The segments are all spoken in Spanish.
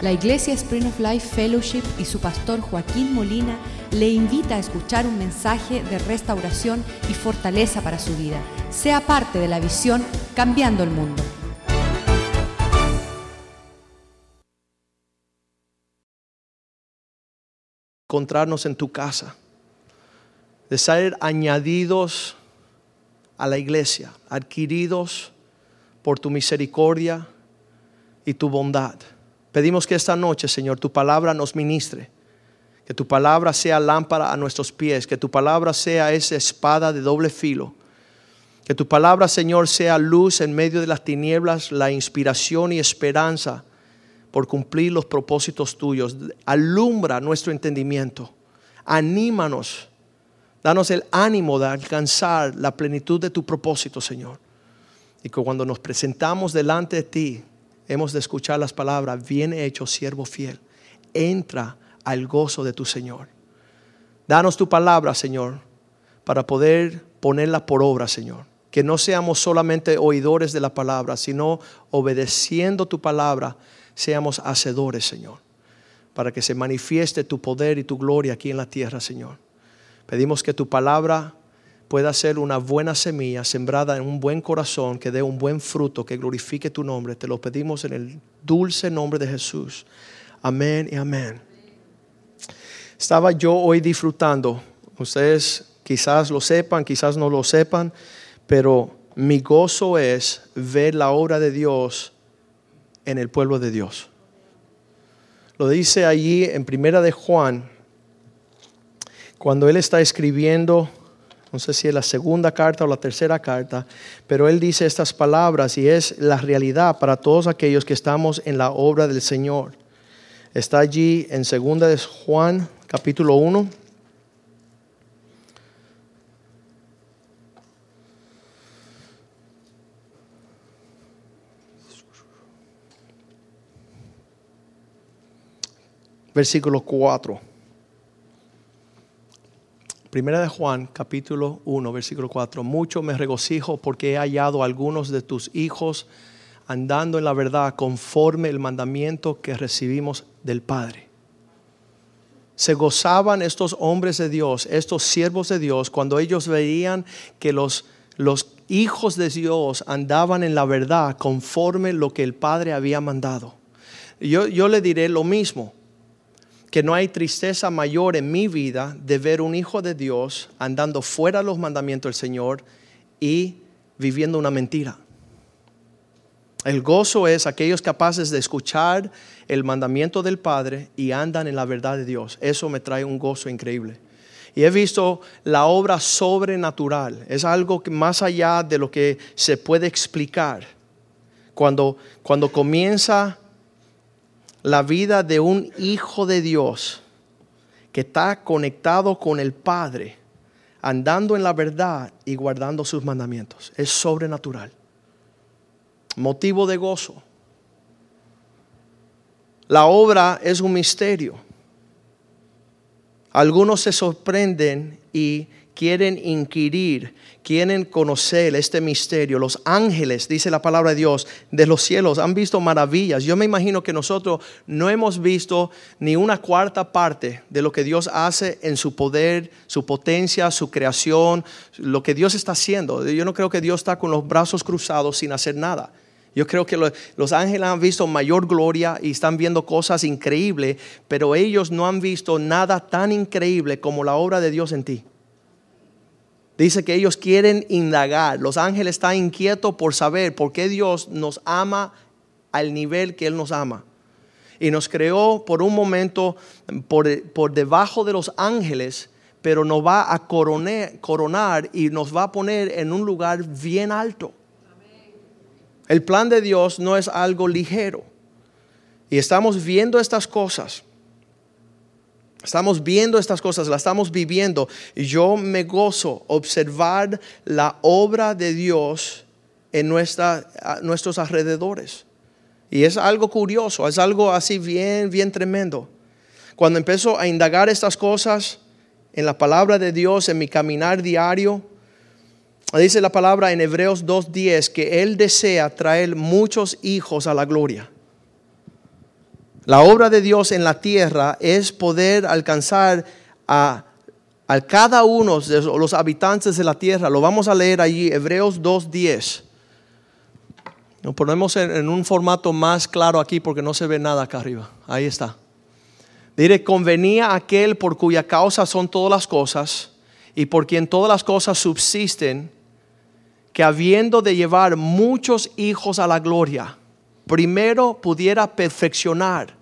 La Iglesia Spring of Life Fellowship y su pastor Joaquín Molina le invita a escuchar un mensaje de restauración y fortaleza para su vida. Sea parte de la visión Cambiando el Mundo. encontrarnos en tu casa, de ser añadidos a la iglesia, adquiridos por tu misericordia y tu bondad. Pedimos que esta noche, Señor, tu palabra nos ministre, que tu palabra sea lámpara a nuestros pies, que tu palabra sea esa espada de doble filo, que tu palabra, Señor, sea luz en medio de las tinieblas, la inspiración y esperanza por cumplir los propósitos tuyos. Alumbra nuestro entendimiento. Anímanos. Danos el ánimo de alcanzar la plenitud de tu propósito, Señor. Y que cuando nos presentamos delante de ti, hemos de escuchar las palabras, bien hecho, siervo fiel. Entra al gozo de tu Señor. Danos tu palabra, Señor, para poder ponerla por obra, Señor. Que no seamos solamente oidores de la palabra, sino obedeciendo tu palabra seamos hacedores, Señor, para que se manifieste tu poder y tu gloria aquí en la tierra, Señor. Pedimos que tu palabra pueda ser una buena semilla sembrada en un buen corazón, que dé un buen fruto, que glorifique tu nombre. Te lo pedimos en el dulce nombre de Jesús. Amén y amén. Estaba yo hoy disfrutando, ustedes quizás lo sepan, quizás no lo sepan, pero mi gozo es ver la obra de Dios en el pueblo de Dios. Lo dice allí en Primera de Juan, cuando él está escribiendo, no sé si es la segunda carta o la tercera carta, pero él dice estas palabras y es la realidad para todos aquellos que estamos en la obra del Señor. Está allí en Segunda de Juan, capítulo 1. versículo 4. Primera de Juan, capítulo 1, versículo 4. Mucho me regocijo porque he hallado a algunos de tus hijos andando en la verdad conforme el mandamiento que recibimos del Padre. Se gozaban estos hombres de Dios, estos siervos de Dios, cuando ellos veían que los, los hijos de Dios andaban en la verdad conforme lo que el Padre había mandado. Yo, yo le diré lo mismo que no hay tristeza mayor en mi vida de ver un hijo de Dios andando fuera de los mandamientos del Señor y viviendo una mentira. El gozo es aquellos capaces de escuchar el mandamiento del Padre y andan en la verdad de Dios. Eso me trae un gozo increíble. Y he visto la obra sobrenatural. Es algo que más allá de lo que se puede explicar. Cuando, cuando comienza la vida de un hijo de Dios que está conectado con el Padre, andando en la verdad y guardando sus mandamientos. Es sobrenatural. Motivo de gozo. La obra es un misterio. Algunos se sorprenden y quieren inquirir, quieren conocer este misterio. Los ángeles, dice la palabra de Dios, de los cielos han visto maravillas. Yo me imagino que nosotros no hemos visto ni una cuarta parte de lo que Dios hace en su poder, su potencia, su creación, lo que Dios está haciendo. Yo no creo que Dios está con los brazos cruzados sin hacer nada. Yo creo que los ángeles han visto mayor gloria y están viendo cosas increíbles, pero ellos no han visto nada tan increíble como la obra de Dios en ti. Dice que ellos quieren indagar. Los ángeles están inquietos por saber por qué Dios nos ama al nivel que Él nos ama. Y nos creó por un momento por, debajo de los ángeles, pero nos va a coronar, coronar y nos va a poner en un lugar bien alto. El plan de Dios no es algo ligero. Y estamos viendo estas cosas. Estamos viendo estas cosas, las estamos viviendo. Yo me gozo observar la obra de Dios en nuestros alrededores. Y es algo curioso, es algo así bien, bien tremendo. Cuando empiezo a indagar estas cosas en la palabra de Dios, en mi caminar diario, dice la palabra en Hebreos 2.10 que Él desea traer muchos hijos a la gloria. La obra de Dios en la tierra es poder alcanzar a, cada uno de los habitantes de la tierra. Lo vamos a leer allí, Hebreos 2.10. Nos ponemos en, en un formato más claro aquí porque no se ve nada acá arriba. Ahí está. Diré, convenía aquel por cuya causa son todas las cosas y por quien todas las cosas subsisten, que habiendo de llevar muchos hijos a la gloria, primero pudiera perfeccionar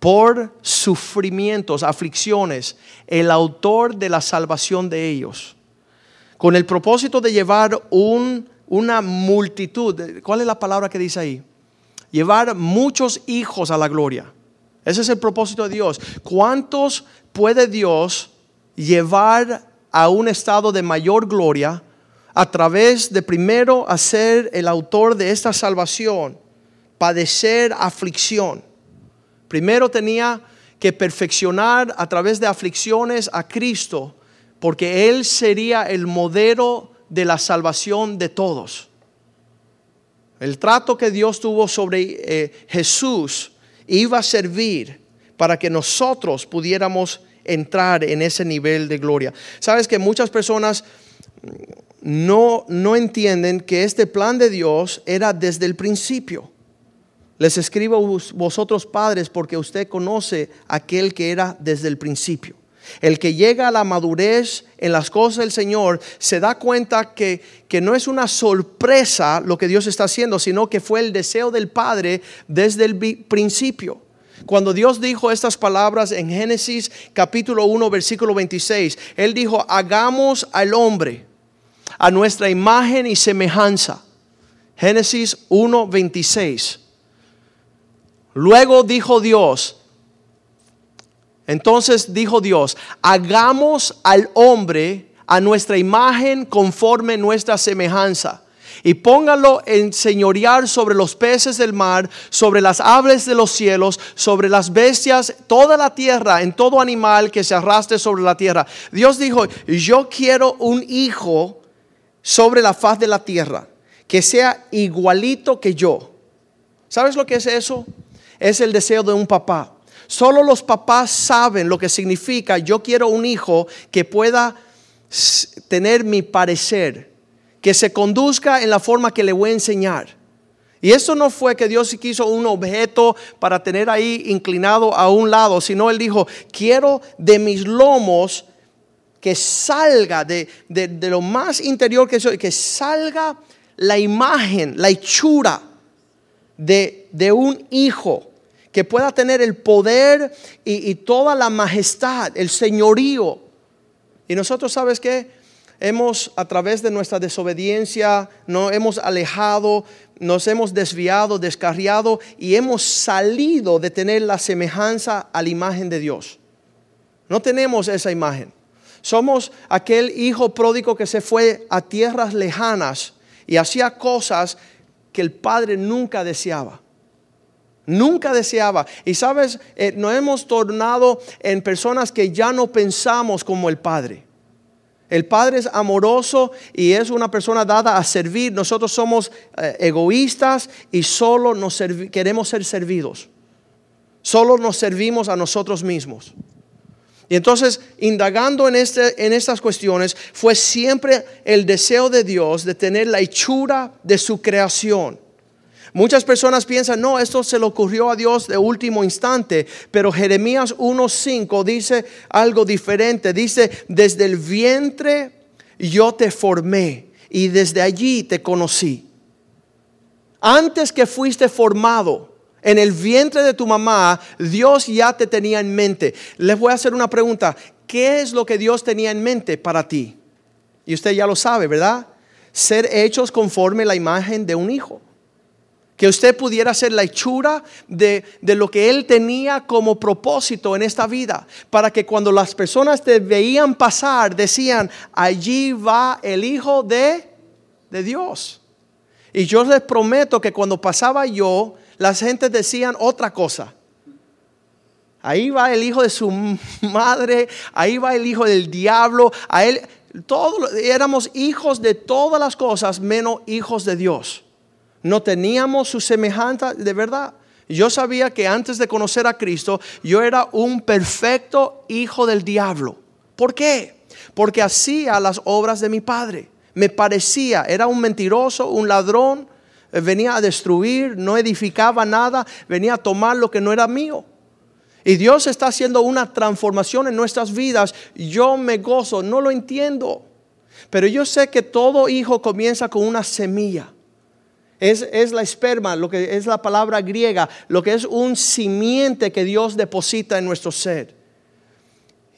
por sufrimientos, aflicciones, el autor de la salvación de ellos, con el propósito de llevar un, una multitud, ¿cuál es la palabra que dice ahí? Llevar muchos hijos a la gloria. Ese es el propósito de Dios. ¿Cuántos puede Dios llevar a un estado de mayor gloria a través de primero hacer el autor de esta salvación, padecer aflicción? Primero tenía que perfeccionar a través de aflicciones a Cristo, porque Él sería el modelo de la salvación de todos. El trato que Dios tuvo sobre eh, Jesús iba a servir para que nosotros pudiéramos entrar en ese nivel de gloria. Sabes que muchas personas no, no entienden que este plan de Dios era desde el principio. Les escribo vosotros padres porque usted conoce aquel que era desde el principio. El que llega a la madurez en las cosas del Señor se da cuenta que, que, no es una sorpresa lo que Dios está haciendo, sino que fue el deseo del Padre desde el principio. Cuando Dios dijo estas palabras en Génesis capítulo 1 versículo 26, Él dijo, hagamos al hombre a nuestra imagen y semejanza. Génesis 1, 26. Luego dijo Dios, entonces dijo Dios, hagamos al hombre a nuestra imagen conforme nuestra semejanza. Y póngalo en señorear sobre los peces del mar, sobre las aves de los cielos, sobre las bestias, toda la tierra, en todo animal que se arrastre sobre la tierra. Dios dijo, yo quiero un hijo sobre la faz de la tierra, que sea igualito que yo. ¿Sabes lo que es eso? Es el deseo de un papá. Solo los papás saben lo que significa yo quiero un hijo que pueda tener mi parecer, que se conduzca en la forma que le voy a enseñar. Y eso no fue que Dios quiso un objeto para tener ahí inclinado a un lado, sino Él dijo, quiero de mis lomos que salga de, lo más interior que soy, que salga la imagen, la hechura de, de un hijo que pueda tener el poder y, toda la majestad, el señorío. Y nosotros, ¿sabes qué? Hemos, a través de nuestra desobediencia, nos hemos alejado, nos hemos desviado, descarriado y hemos salido de tener la semejanza a la imagen de Dios. No tenemos esa imagen. Somos aquel hijo pródigo que se fue a tierras lejanas y hacía cosas que el padre nunca deseaba. Nunca deseaba. Y sabes, eh, nos hemos tornado en personas que ya no pensamos como el Padre. El Padre es amoroso y es una persona dada a servir. Nosotros somos eh, egoístas y solo nos queremos ser servidos. Solo nos servimos a nosotros mismos. Y entonces, indagando en, este, en estas cuestiones, fue siempre el deseo de Dios de tener la hechura de su creación Muchas personas piensan, no, esto se le ocurrió a Dios de último instante, pero Jeremías 1.5 dice algo diferente. Dice, desde el vientre yo te formé y desde allí te conocí. Antes que fuiste formado en el vientre de tu mamá, Dios ya te tenía en mente. Les voy a hacer una pregunta. ¿Qué es lo que Dios tenía en mente para ti? Y usted ya lo sabe, ¿verdad? Ser hechos conforme la imagen de un hijo que usted pudiera ser la hechura de, lo que Él tenía como propósito en esta vida, para que cuando las personas te veían pasar, decían, allí va el Hijo de, de Dios. Y yo les prometo que cuando pasaba yo, las gentes decían otra cosa. Ahí va el hijo de su madre, ahí va el hijo del diablo, a él todos éramos hijos de todas las cosas menos hijos de Dios. No teníamos su semejanza de verdad. Yo sabía que antes de conocer a Cristo, yo era un perfecto hijo del diablo. ¿Por qué? Porque hacía las obras de mi padre. Me parecía, era un mentiroso, un ladrón, eh, venía a destruir, no edificaba nada, venía a tomar lo que no era mío. Y Dios está haciendo una transformación en nuestras vidas. Yo me gozo, no lo entiendo. Pero yo sé que todo hijo comienza con una semilla. Es, la esperma, lo que es la palabra griega, lo que es un simiente que Dios deposita en nuestro ser.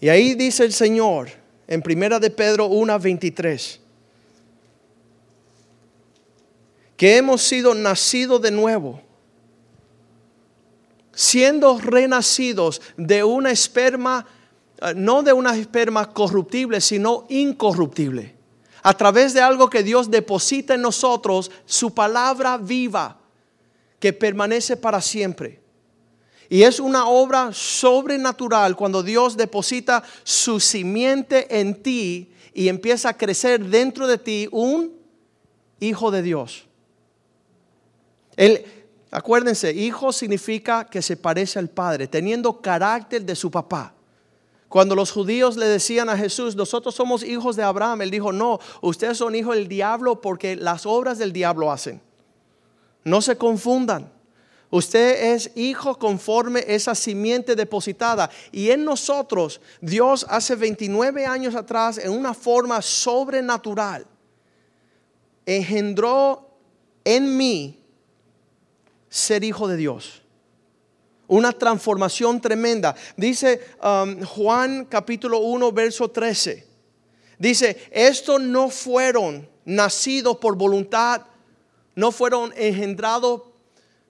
Y ahí dice el Señor en Primera de Pedro 1:23 que hemos sido nacidos de nuevo, siendo renacidos de una esperma, eh, no de una esperma corruptible, sino incorruptible a través de algo que Dios deposita en nosotros, su palabra viva, que permanece para siempre. Y es una obra sobrenatural cuando Dios deposita su simiente en ti y empieza a crecer dentro de ti un hijo de Dios. El, acuérdense, hijo significa que se parece al padre, teniendo carácter de su papá. Cuando los judíos le decían a Jesús, nosotros somos hijos de Abraham, él dijo, no, ustedes son hijos del diablo porque las obras del diablo hacen. No se confundan. Usted es hijo conforme esa simiente depositada. Y en nosotros, Dios hace 29 años atrás, en una forma sobrenatural, engendró en mí ser hijo de Dios una transformación tremenda. Dice um, Juan capítulo 1, verso 13. Dice, estos no fueron nacidos por voluntad, no fueron engendrados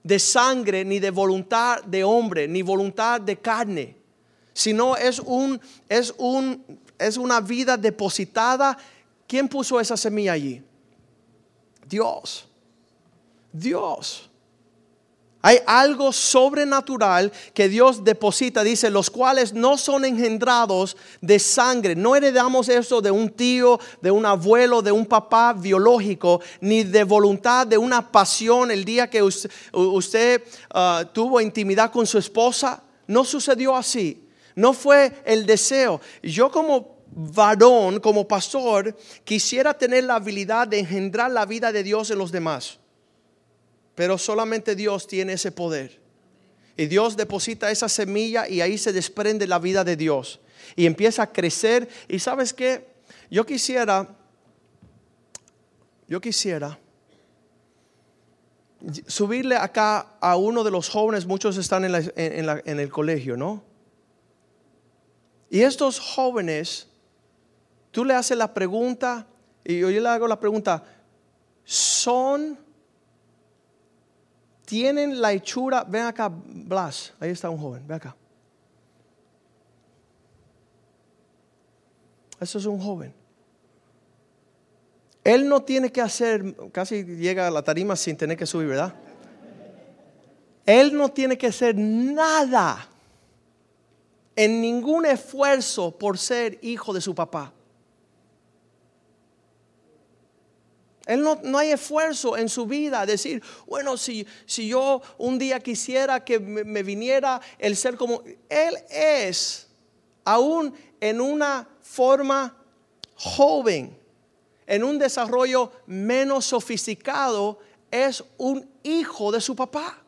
de sangre, ni de voluntad de hombre, ni voluntad de carne, sino es, un, es, un, es una vida depositada. ¿Quién puso esa semilla allí? Dios. Dios. Hay algo sobrenatural que Dios deposita, dice, los cuales no son engendrados de sangre. No heredamos eso de un tío, de un abuelo, de un papá biológico, ni de voluntad, de una pasión el día que usted, ah, tuvo intimidad con su esposa. No sucedió así. No fue el deseo. Yo como varón, como pastor, quisiera tener la habilidad de engendrar la vida de Dios en los demás. Pero solamente Dios tiene ese poder. Y Dios deposita esa semilla y ahí se desprende la vida de Dios. Y empieza a crecer. Y sabes qué? Yo quisiera, yo quisiera subirle acá a uno de los jóvenes, muchos están en, en el colegio, ¿no? Y estos jóvenes, tú le haces la pregunta, y yo le hago la pregunta, ¿son tienen la hechura, ven acá, Blas, ahí está un joven, ven acá. Eso es un joven. Él no tiene que hacer, casi llega a la tarima sin tener que subir, ¿verdad? Él no tiene que hacer nada en ningún esfuerzo por ser hijo de su papá. Él no, no, hay esfuerzo en su vida decir, bueno, si, si yo un día quisiera que me, viniera el ser como... Él es, aún en una forma joven, en un desarrollo menos sofisticado, es un hijo de su papá.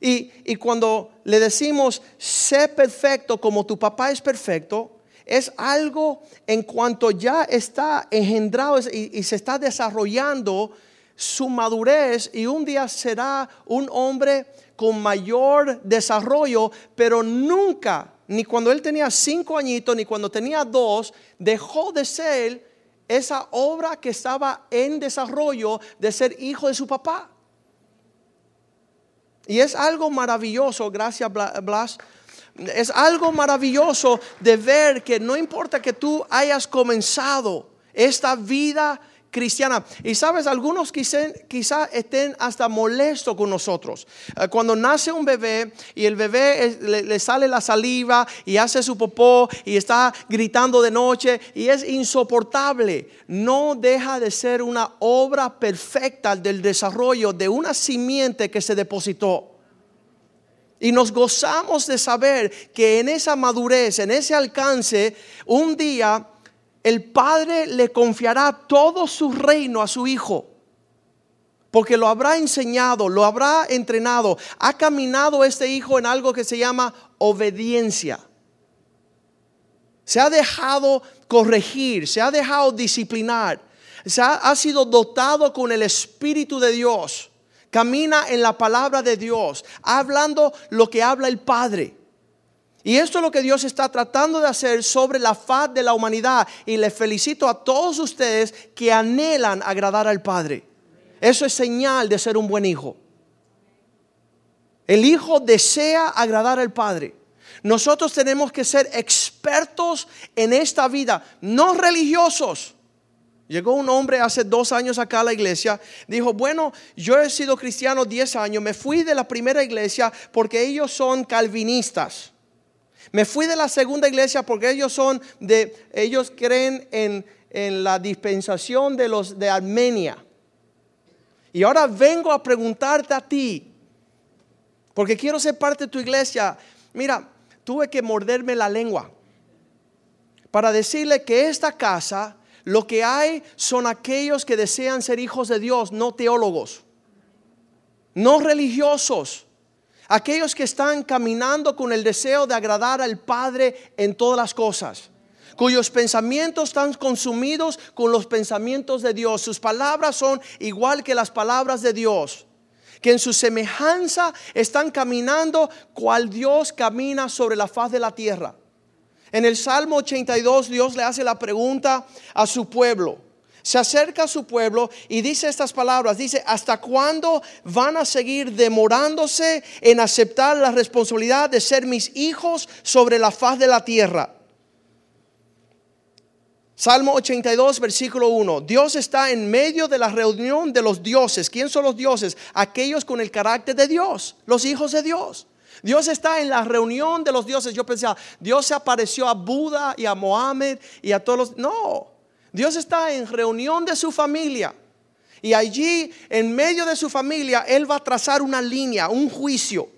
Y, y cuando le decimos, sé perfecto como tu papá es perfecto, es algo en cuanto ya está engendrado y, se está desarrollando su madurez y un día será un hombre con mayor desarrollo, pero nunca, ni cuando él tenía cinco añitos, ni cuando tenía dos, dejó de ser esa obra que estaba en desarrollo de ser hijo de su papá. Y es algo maravilloso, gracias Blas, es algo maravilloso de ver que no importa que tú hayas comenzado esta vida cristiana. Y sabes, algunos quizá, estén hasta molestos con nosotros. Eh, cuando nace un bebé y el bebé le, sale la saliva y hace su popó y está gritando de noche y es insoportable, no deja de ser una obra perfecta del desarrollo de una simiente que se depositó. Y nos gozamos de saber que en esa madurez, en ese alcance, un día el Padre le confiará todo su reino a su Hijo. Porque lo habrá enseñado, lo habrá entrenado. Ha caminado este Hijo en algo que se llama obediencia. Se ha dejado corregir, se ha dejado disciplinar. Se ha, ha sido dotado con el Espíritu de Dios camina en la palabra de Dios, hablando lo que habla el Padre. Y esto es lo que Dios está tratando de hacer sobre la faz de la humanidad. Y le felicito a todos ustedes que anhelan agradar al Padre. Eso es señal de ser un buen hijo. El hijo desea agradar al Padre. Nosotros tenemos que ser expertos en esta vida, no religiosos. Llegó un hombre hace dos años acá a la iglesia, dijo, bueno, yo he sido cristiano diez años, me fui de la primera iglesia porque ellos son calvinistas. Me fui de la segunda iglesia porque ellos son de, ellos creen en, en la dispensación de los de Armenia. Y ahora vengo a preguntarte a ti, porque quiero ser parte de tu iglesia. Mira, tuve que morderme la lengua para decirle que esta casa lo que hay son aquellos que desean ser hijos de Dios, no teólogos, no religiosos. Aquellos que están caminando con el deseo de agradar al Padre en todas las cosas cuyos pensamientos están consumidos con los pensamientos de Dios. Sus palabras son igual que las palabras de Dios, que en su semejanza están caminando cual Dios camina sobre la faz de la tierra. En el Salmo 82 Dios le hace la pregunta a su pueblo. Se acerca a su pueblo y dice estas palabras. Dice, ¿hasta cuándo van a seguir demorándose en aceptar la responsabilidad de ser mis hijos sobre la faz de la tierra? Salmo 82, versículo 1. Dios está en medio de la reunión de los dioses. ¿Quién son los dioses? Aquellos con el carácter de Dios, los hijos de Dios. Dios está en la reunión de los dioses. Yo pensaba, Dios se apareció a Buda y a Mohammed y a todos los... No, Dios está en reunión de su familia. Y allí, en medio de su familia, Él va a trazar una línea, un juicio.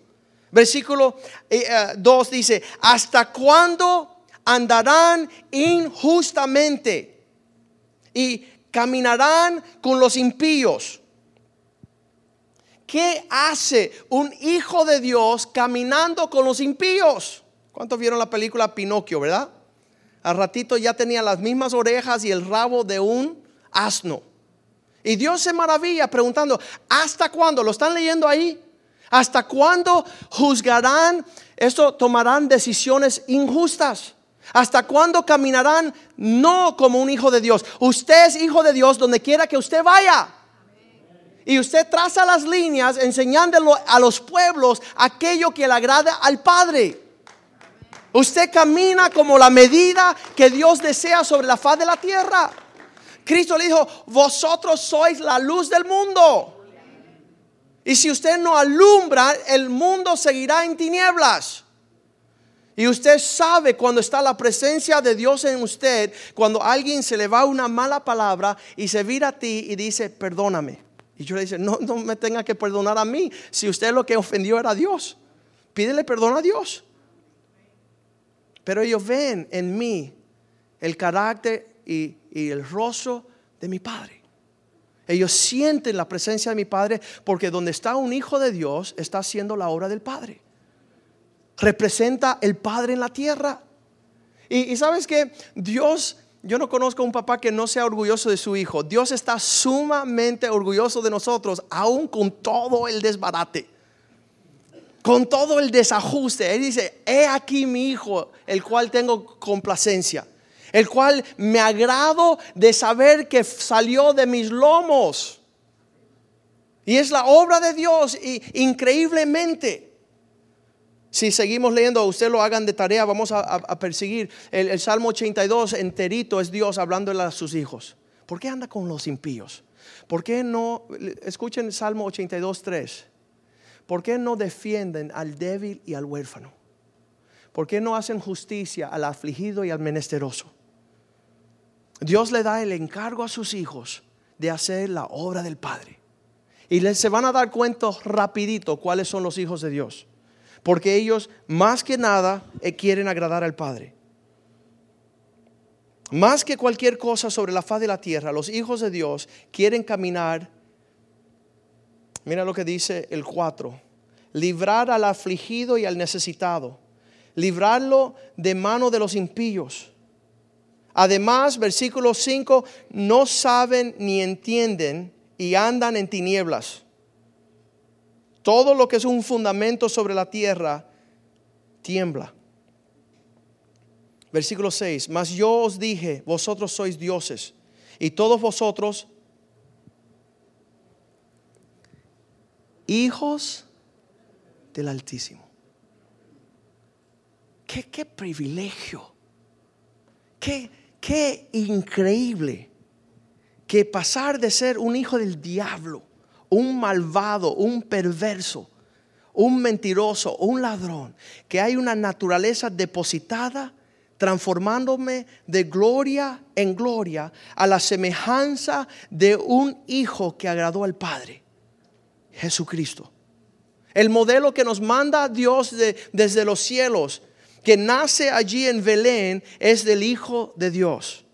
Versículo 2 eh, eh, dice, ¿hasta cuándo andarán injustamente y caminarán con los impíos? ¿Qué hace un hijo de Dios caminando con los impíos? ¿Cuántos vieron la película Pinocchio, verdad? Al ratito ya tenía las mismas orejas y el rabo de un asno. Y Dios se maravilla preguntando, ¿hasta cuándo? ¿Lo están leyendo ahí? ¿Hasta cuándo juzgarán esto? Tomarán decisiones injustas. ¿Hasta cuándo caminarán no como un hijo de Dios? Usted es hijo de Dios donde quiera que usted vaya. Y usted traza las líneas enseñándolo a los pueblos aquello que le agrada al Padre. Usted camina como la medida que Dios desea sobre la faz de la tierra. Cristo le dijo, vosotros sois la luz del mundo. Y si usted no alumbra, el mundo seguirá en tinieblas. Y usted sabe cuando está la presencia de Dios en usted, cuando alguien se le va una mala palabra y se vira a ti y dice, perdóname. Y yo le dice, no, no me tenga que perdonar a mí. Si usted lo que ofendió era Dios, pídele perdón a Dios. Pero ellos ven en mí el carácter y, y el rostro de mi Padre. Ellos sienten la presencia de mi Padre porque donde está un hijo de Dios está haciendo la obra del Padre. Representa el Padre en la tierra. Y, y sabes que Dios yo no conozco a un papá que no sea orgulloso de su hijo. Dios está sumamente orgulloso de nosotros, aún con todo el desbarate, con todo el desajuste. Él dice, he aquí mi hijo, el cual tengo complacencia, el cual me agrado de saber que salió de mis lomos. Y es la obra de Dios y increíblemente. Si seguimos leyendo, usted lo hagan de tarea, vamos a, perseguir. El, Salmo 82 enterito es Dios hablando a sus hijos. ¿Por qué anda con los impíos? ¿Por qué no, escuchen el Salmo 82, 3. ¿Por qué no defienden al débil y al huérfano? ¿Por qué no hacen justicia al afligido y al menesteroso? Dios le da el encargo a sus hijos de hacer la obra del Padre. Y se van a dar cuenta rapidito cuáles son los hijos de Dios. Porque ellos más que nada eh, quieren agradar al Padre. Más que cualquier cosa sobre la faz de la tierra, los hijos de Dios quieren caminar. Mira lo que dice el 4. Librar al afligido y al necesitado. Librarlo de mano de los impíos. Además, versículo 5, no saben ni entienden y andan en tinieblas. Todo lo que es un fundamento sobre la tierra tiembla. Versículo 6, mas yo os dije, vosotros sois dioses y todos vosotros hijos del Altísimo. Qué, qué privilegio, qué, qué increíble que pasar de ser un hijo del diablo, un malvado, un perverso, un mentiroso, un ladrón, que hay una naturaleza depositada transformándome de gloria en gloria a la semejanza de un hijo que agradó al Padre, Jesucristo. El modelo que nos manda Dios desde los cielos, que nace allí en Belén, es del Hijo de Dios.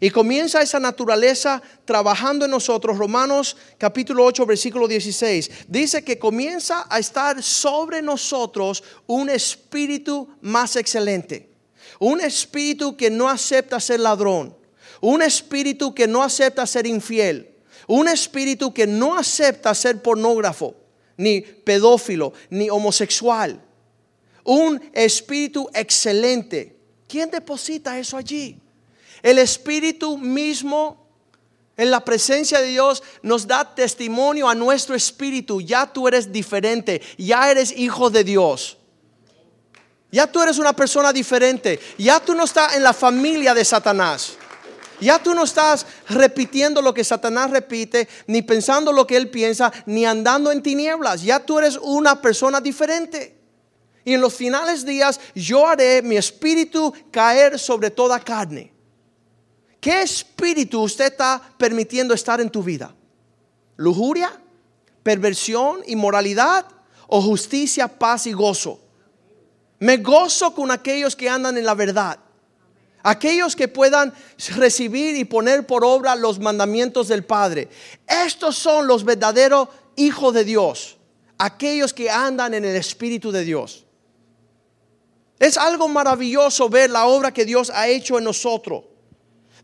Y comienza esa naturaleza trabajando en nosotros. Romanos capítulo 8, versículo 16. Dice que comienza a estar sobre nosotros un espíritu más excelente. Un espíritu que no acepta ser ladrón. Un espíritu que no acepta ser infiel. Un espíritu que no acepta ser pornógrafo, ni pedófilo, ni homosexual. Un espíritu excelente. ¿Quién deposita eso allí? El espíritu mismo en la presencia de Dios nos da testimonio a nuestro espíritu. Ya tú eres diferente, ya eres hijo de Dios. Ya tú eres una persona diferente. Ya tú no estás en la familia de Satanás. Ya tú no estás repitiendo lo que Satanás repite, ni pensando lo que él piensa, ni andando en tinieblas. Ya tú eres una persona diferente. Y en los finales días yo haré mi espíritu caer sobre toda carne. ¿Qué espíritu usted está permitiendo estar en tu vida? ¿Lujuria? ¿Perversión? ¿Inmoralidad? ¿O justicia, paz y gozo? Me gozo con aquellos que andan en la verdad. Aquellos que puedan recibir y poner por obra los mandamientos del Padre. Estos son los verdaderos hijos de Dios. Aquellos que andan en el Espíritu de Dios. Es algo maravilloso ver la obra que Dios ha hecho en nosotros.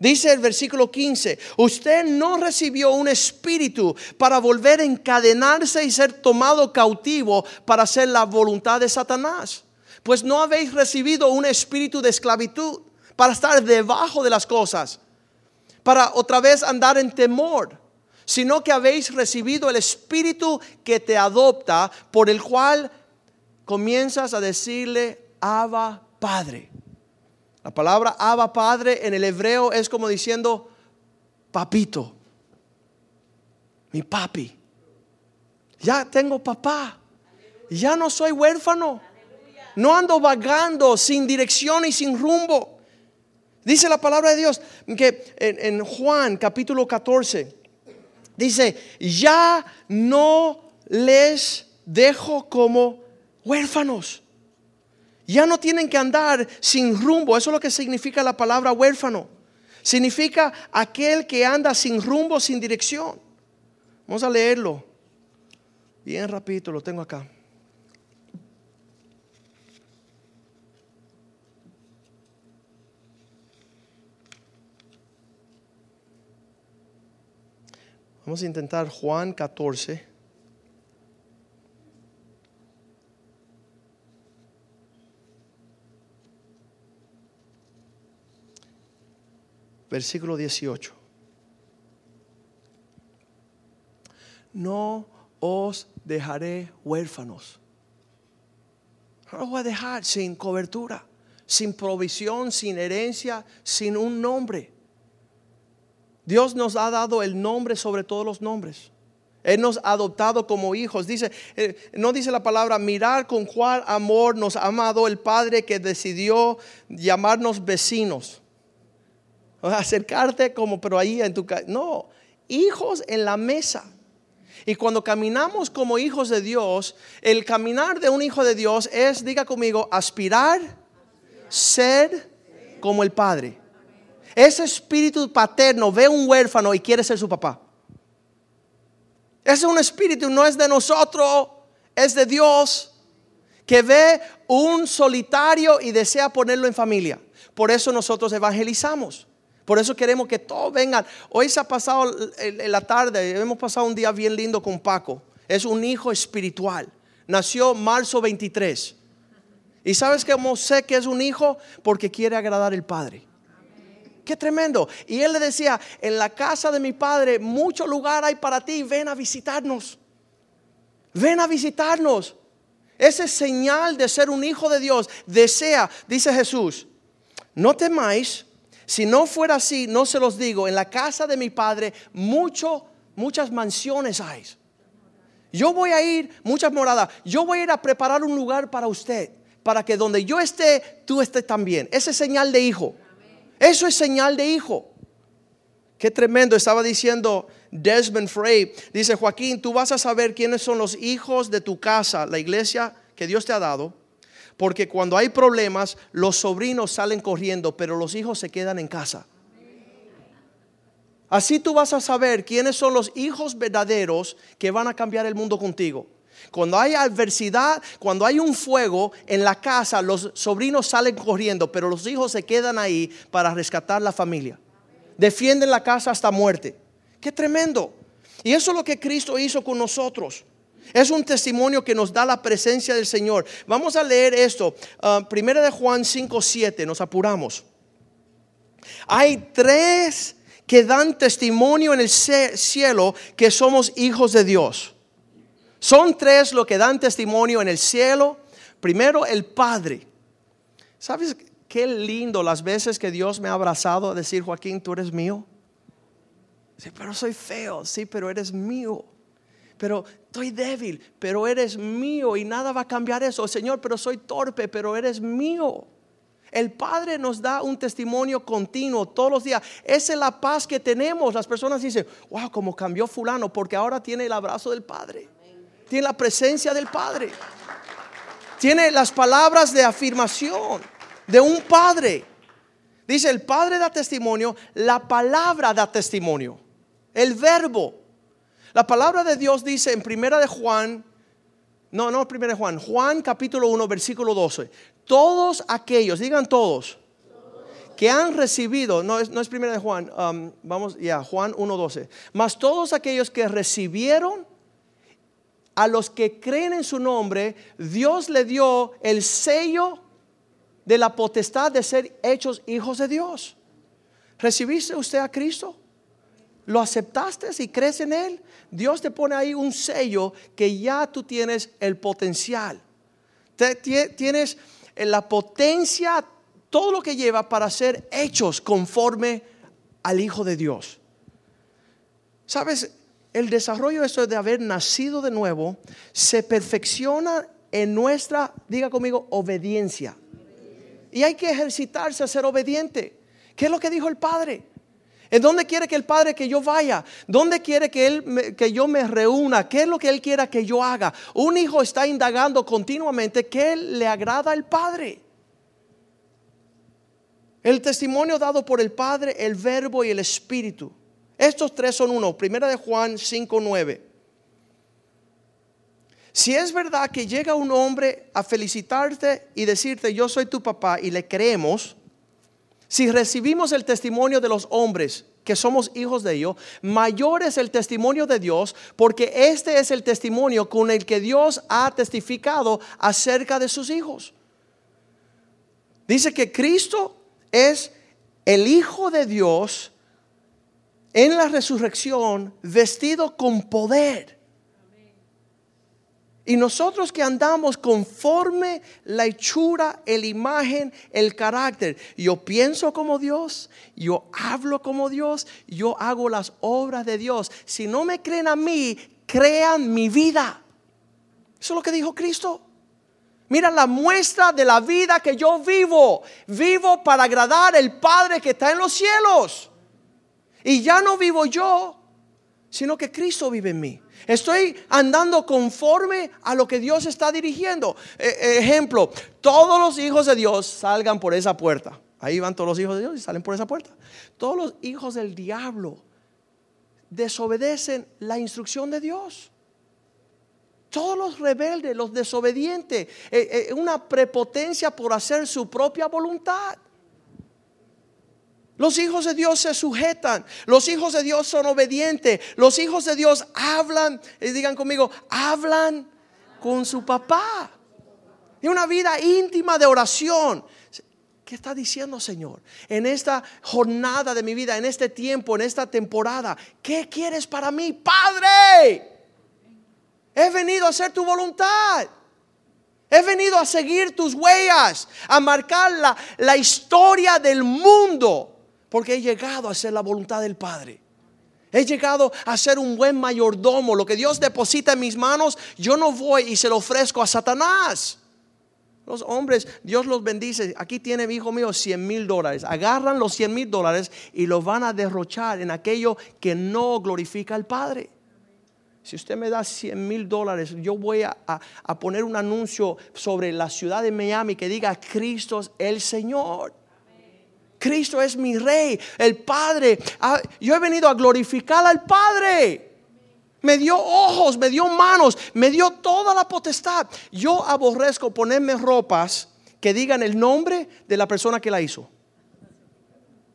Dice el versículo 15, usted no recibió un espíritu para volver a encadenarse y ser tomado cautivo para hacer la voluntad de Satanás pues no habéis recibido un espíritu de esclavitud para estar debajo de las cosas, para otra vez andar en temor, sino que habéis recibido el espíritu que te adopta, por el cual comienzas a decirle, Abba Padre. La palabra Abba Padre en el hebreo es como diciendo, papito, mi papi. Ya tengo papá, ya no soy huérfano no ando vagando sin dirección y sin rumbo. Dice la palabra de Dios que en, Juan capítulo 14 dice, ya no les dejo como huérfanos. Ya no tienen que andar sin rumbo. Eso es lo que significa la palabra huérfano. Significa aquel que anda sin rumbo, sin dirección. Vamos a leerlo. Bien rapidito, lo tengo acá. Vamos a intentar Juan 14. Versículo 18. No os dejaré huérfanos. No los voy a dejar sin cobertura, sin provisión, sin herencia, sin un nombre. Dios nos ha dado el nombre sobre todos los nombres. Él nos ha adoptado como hijos. Dice, eh, no dice la palabra, mirar con cuál amor nos ha amado el Padre que decidió llamarnos vecinos. Acercarte como, pero ahí en tu casa. No, hijos en la mesa. Y cuando caminamos como hijos de Dios, el caminar de un hijo de Dios es, diga conmigo, aspirar, ser como el Padre. Ese espíritu paterno ve un huérfano y quiere ser su papá. Ese es un espíritu, no es de nosotros, es de Dios, que ve un solitario y desea ponerlo en familia. Por eso nosotros evangelizamos. Por eso queremos que todos vengan. Hoy se ha pasado la tarde, hemos pasado un día bien lindo con Paco. Es un hijo espiritual. Nació marzo 23. ¿Y sabes cómo sé que es un hijo? Porque quiere agradar al Padre. Qué tremendo. Y él le decía, en la casa de mi padre mucho lugar hay para ti, ven a visitarnos. Ven a visitarnos. Ese señal de ser un hijo de Dios. Desea, dice Jesús, no temáis, si no fuera así, no se los digo, en la casa de mi padre mucho, muchas mansiones hay. Yo voy a ir, muchas moradas, yo voy a ir a preparar un lugar para usted, para que donde yo esté, tú estés también. Ese es señal de hijo. Eso es señal de hijo. Qué tremendo, estaba diciendo Desmond Frey. Dice Joaquín, tú vas a saber quiénes son los hijos de tu casa, la iglesia que Dios te ha dado. Porque cuando hay problemas, los sobrinos salen corriendo, pero los hijos se quedan en casa. Así tú vas a saber quiénes son los hijos verdaderos que van a cambiar el mundo contigo. Cuando hay adversidad, cuando hay un fuego en la casa, los sobrinos salen corriendo, pero los hijos se quedan ahí para rescatar la familia. Defienden la casa hasta muerte. Qué tremendo. Y eso es lo que Cristo hizo con nosotros. Es un testimonio que nos da la presencia del Señor. Vamos a leer esto. Uh, primera de Juan 5, 7. Nos apuramos. Hay tres que dan testimonio en el cielo que somos hijos de Dios. Son tres lo que dan testimonio en el cielo. Primero, el Padre. ¿Sabes qué lindo las veces que Dios me ha abrazado a decir, Joaquín, tú eres mío? Sí, pero soy feo, sí, pero eres mío. Pero estoy débil, pero eres mío y nada va a cambiar eso. Señor, pero soy torpe, pero eres mío. El Padre nos da un testimonio continuo todos los días. Esa es la paz que tenemos. Las personas dicen, wow, como cambió fulano, porque ahora tiene el abrazo del Padre tiene la presencia del Padre. Tiene las palabras de afirmación de un Padre. Dice, el Padre da testimonio, la palabra da testimonio, el verbo. La palabra de Dios dice en primera de Juan, no, no primera de Juan, Juan capítulo 1, versículo 12. Todos aquellos, digan todos, que han recibido, no es, no es primera de Juan, um, vamos ya, Juan 1, 12. Mas todos aquellos que recibieron a los que creen en su nombre, Dios le dio el sello de la potestad de ser hechos hijos de Dios. ¿Recibiste usted a Cristo? ¿Lo aceptaste y crees en Él? Dios te pone ahí un sello que ya tú tienes el potencial. tienes la potencia, todo lo que lleva para ser hechos conforme al Hijo de Dios. ¿Sabes? el desarrollo de de haber nacido de nuevo se perfecciona en nuestra, diga conmigo, obediencia. Y hay que ejercitarse a ser obediente. ¿Qué es lo que dijo el Padre? ¿En dónde quiere que el Padre que yo vaya? ¿Dónde quiere que, él, que yo me reúna? ¿Qué es lo que Él quiera que yo haga? Un hijo está indagando continuamente qué le agrada al Padre. El testimonio dado por el Padre, el Verbo y el Espíritu. Estos tres son uno. Primera de Juan 5.9. Si es verdad que llega un hombre a felicitarte y decirte yo soy tu papá y le creemos, si recibimos el testimonio de los hombres que somos hijos de ellos, mayor es el testimonio de Dios, porque este es el testimonio con el que Dios ha testificado acerca de sus hijos. Dice que Cristo es el Hijo de Dios en la resurrección vestido con poder. Y nosotros que andamos conforme la hechura, el imagen, el carácter. Yo pienso como Dios, yo hablo como Dios, yo hago las obras de Dios. Si no me creen a mí, crean mi vida. Eso es lo que dijo Cristo. Mira la muestra de la vida que yo vivo. Vivo para agradar al Padre que está en los cielos. Y ya no vivo yo, sino que Cristo vive en mí. Estoy andando conforme a lo que Dios está dirigiendo. E- ejemplo, todos los hijos de Dios salgan por esa puerta. Ahí van todos los hijos de Dios y salen por esa puerta. Todos los hijos del diablo desobedecen la instrucción de Dios. Todos los rebeldes, los desobedientes, eh, eh, una prepotencia por hacer su propia voluntad. Los hijos de Dios se sujetan, los hijos de Dios son obedientes, los hijos de Dios hablan, y digan conmigo, hablan con su papá. Y una vida íntima de oración. ¿Qué está diciendo, Señor? En esta jornada de mi vida, en este tiempo, en esta temporada, ¿qué quieres para mí, Padre? He venido a hacer tu voluntad. He venido a seguir tus huellas, a marcar la, la historia del mundo, porque he llegado a hacer la voluntad del Padre. He llegado a ser un buen mayordomo. Lo que Dios deposita en mis manos, yo no voy y se lo ofrezco a Satanás. Los hombres, Dios los bendice. Aquí tiene mi hijo mío 100 mil dólares. Agarran los 100 mil dólares y los van a derrochar en aquello que no glorifica al Padre. Si usted me da 100 mil dólares, yo voy a, a- a poner un anuncio sobre la ciudad de Miami que diga Cristo es el Señor. Cristo es mi rey, el Padre. Ah, Yo he venido a glorificar al Padre. Me dio ojos, me dio manos, me dio toda la potestad. Yo aborrezco ponerme ropas que digan el nombre de la persona que la hizo.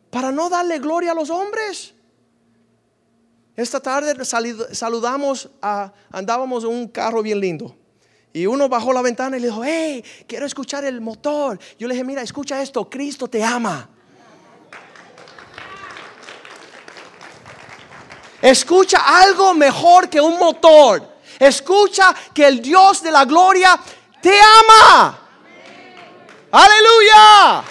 Para no darle gloria a los hombres. Esta tarde saludamos a, andábamos en un carro bien lindo. Y uno bajó la ventana y le dijo, hey, quiero escuchar el motor. Yo le dije, mira, escucha esto, Cristo te ama. Escucha algo mejor que un motor. Escucha que el Dios de la gloria te ama. Aleluya.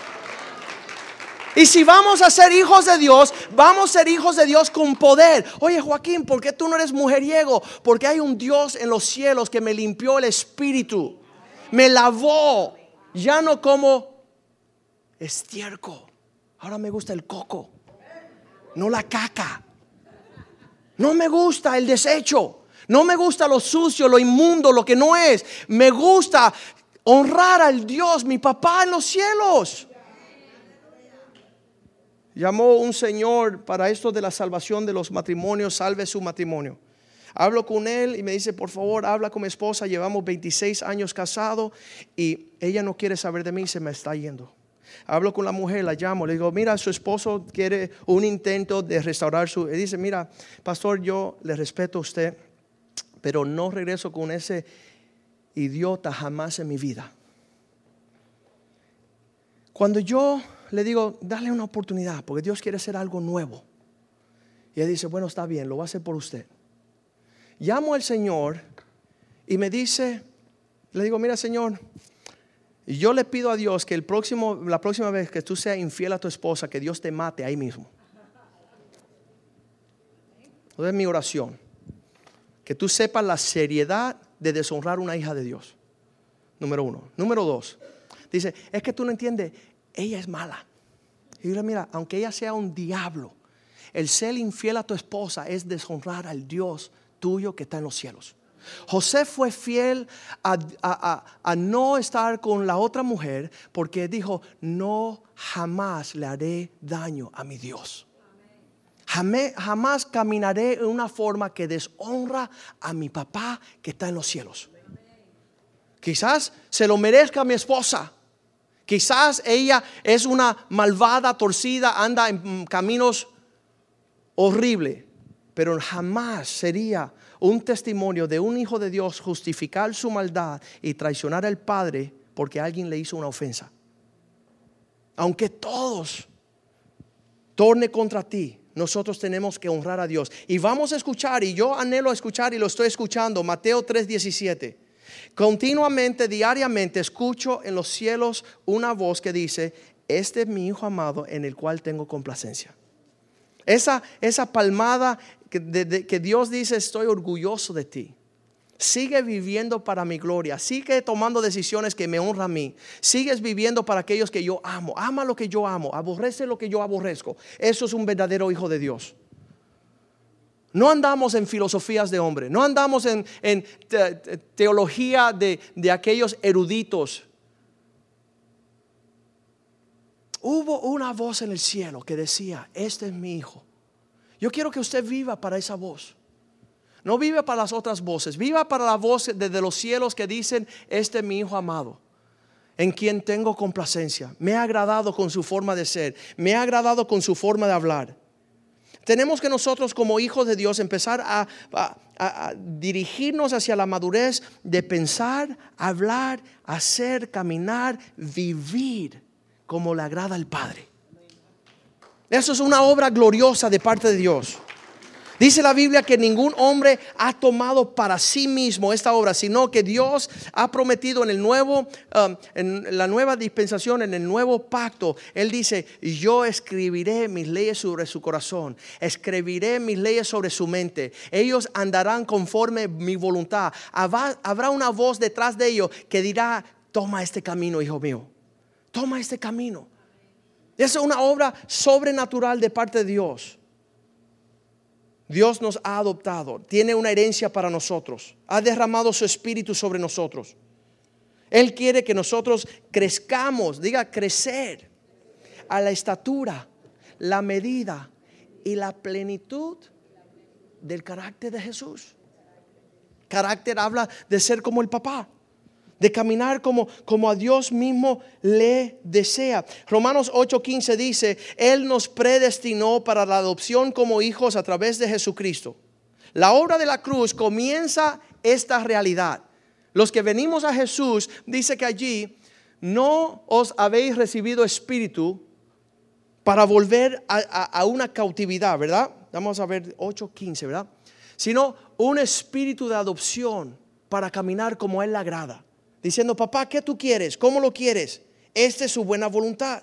Y si vamos a ser hijos de Dios, vamos a ser hijos de Dios con poder. Oye Joaquín, ¿por qué tú no eres mujeriego? Porque hay un Dios en los cielos que me limpió el espíritu. Me lavó. Ya no como estiércol. Ahora me gusta el coco. No la caca. No me gusta el desecho. No me gusta lo sucio, lo inmundo, lo que no es. Me gusta honrar al Dios, mi papá en los cielos. Llamó un señor para esto de la salvación de los matrimonios, salve su matrimonio. Hablo con él y me dice, por favor, habla con mi esposa, llevamos 26 años casados y ella no quiere saber de mí, se me está yendo. Hablo con la mujer, la llamo, le digo, mira, su esposo quiere un intento de restaurar su... Y dice, mira, pastor, yo le respeto a usted, pero no regreso con ese idiota jamás en mi vida. Cuando yo le digo, dale una oportunidad, porque Dios quiere hacer algo nuevo. Y él dice, bueno, está bien, lo voy a hacer por usted. Llamo al Señor y me dice, le digo, mira Señor, yo le pido a Dios que el próximo, la próxima vez que tú seas infiel a tu esposa, que Dios te mate ahí mismo. Esa es mi oración. Que tú sepas la seriedad de deshonrar una hija de Dios. Número uno. Número dos. Dice, es que tú no entiendes, ella es mala. Y yo mira, aunque ella sea un diablo, el ser infiel a tu esposa es deshonrar al Dios tuyo que está en los cielos. José fue fiel a, no estar con la otra mujer porque dijo, no jamás le haré daño a mi Dios. Jamé- jamás caminaré en una forma que deshonra a mi papá que está en los cielos. Quizás se lo merezca mi esposa. Quizás ella es una malvada, torcida, anda en caminos horribles. Pero jamás sería un testimonio de un hijo de Dios justificar su maldad y traicionar al Padre porque alguien le hizo una ofensa. Aunque todos torne contra ti, nosotros tenemos que honrar a Dios. Y vamos a escuchar, y yo anhelo escuchar y lo estoy escuchando, Mateo 3:17. Continuamente, diariamente, escucho en los cielos una voz que dice, este es mi Hijo amado en el cual tengo complacencia. Esa, esa palmada que, Dios dice, estoy orgulloso de ti. Sigue viviendo para mi gloria. Sigue tomando decisiones que me honran a mí. Sigues viviendo para aquellos que yo amo. Ama lo que yo amo. Aborrece lo que yo aborrezco. Eso es un verdadero hijo de Dios. No andamos en filosofías de hombre, no andamos en, teología de, de aquellos eruditos. Hubo una voz en el cielo que decía, este es mi hijo. Yo quiero que usted viva para esa voz. No vive para las otras voces, viva para la voz desde los cielos que dicen, este es mi hijo amado en quien tengo complacencia. Me ha agradado con su forma de ser, me ha agradado con su forma de hablar. Tenemos que nosotros como hijos de Dios empezar a, dirigirnos hacia la madurez de pensar, hablar, hacer, caminar, vivir como le agrada al Padre. Eso es una obra gloriosa de parte de Dios. Dice la Biblia que ningún hombre ha tomado para sí mismo esta obra, sino que Dios ha prometido en el nuevo, um, en la nueva dispensación, en el nuevo pacto. Él dice: Yo escribiré mis leyes sobre su corazón, escribiré mis leyes sobre su mente. Ellos andarán conforme mi voluntad. Habrá una voz detrás de ellos que dirá: Toma este camino, hijo mío. Toma este camino. Es una obra sobrenatural de parte de Dios. Dios nos ha adoptado, tiene una herencia para nosotros, ha derramado su espíritu sobre nosotros. Él quiere que nosotros crezcamos, diga crecer, a la estatura, la medida y la plenitud del carácter de Jesús. Carácter habla de ser como el papá de caminar como, como a Dios mismo le desea. Romanos 8:15 dice, Él nos predestinó para la adopción como hijos a través de Jesucristo. La obra de la cruz comienza esta realidad. Los que venimos a Jesús, dice que allí no os habéis recibido espíritu para volver a, a una cautividad, ¿verdad? Vamos a ver 8:15, ¿verdad? Sino un espíritu de adopción para caminar como Él le agrada diciendo, papá, ¿qué tú quieres? ¿Cómo lo quieres? Esta es su buena voluntad.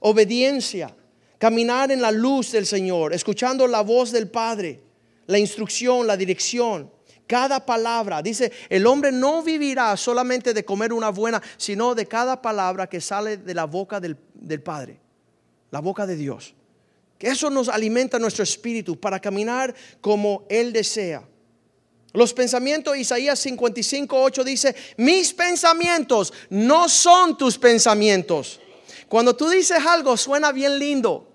Obediencia, caminar en la luz del Señor, escuchando la voz del Padre, la instrucción, la dirección. Cada palabra, dice, el hombre no vivirá solamente de comer una buena, sino de cada palabra que sale de la boca del, del Padre, la boca de Dios. Que eso nos alimenta nuestro espíritu para caminar como Él desea. Los pensamientos, Isaías 55, 8 dice, mis pensamientos no son tus pensamientos. Cuando tú dices algo suena bien lindo,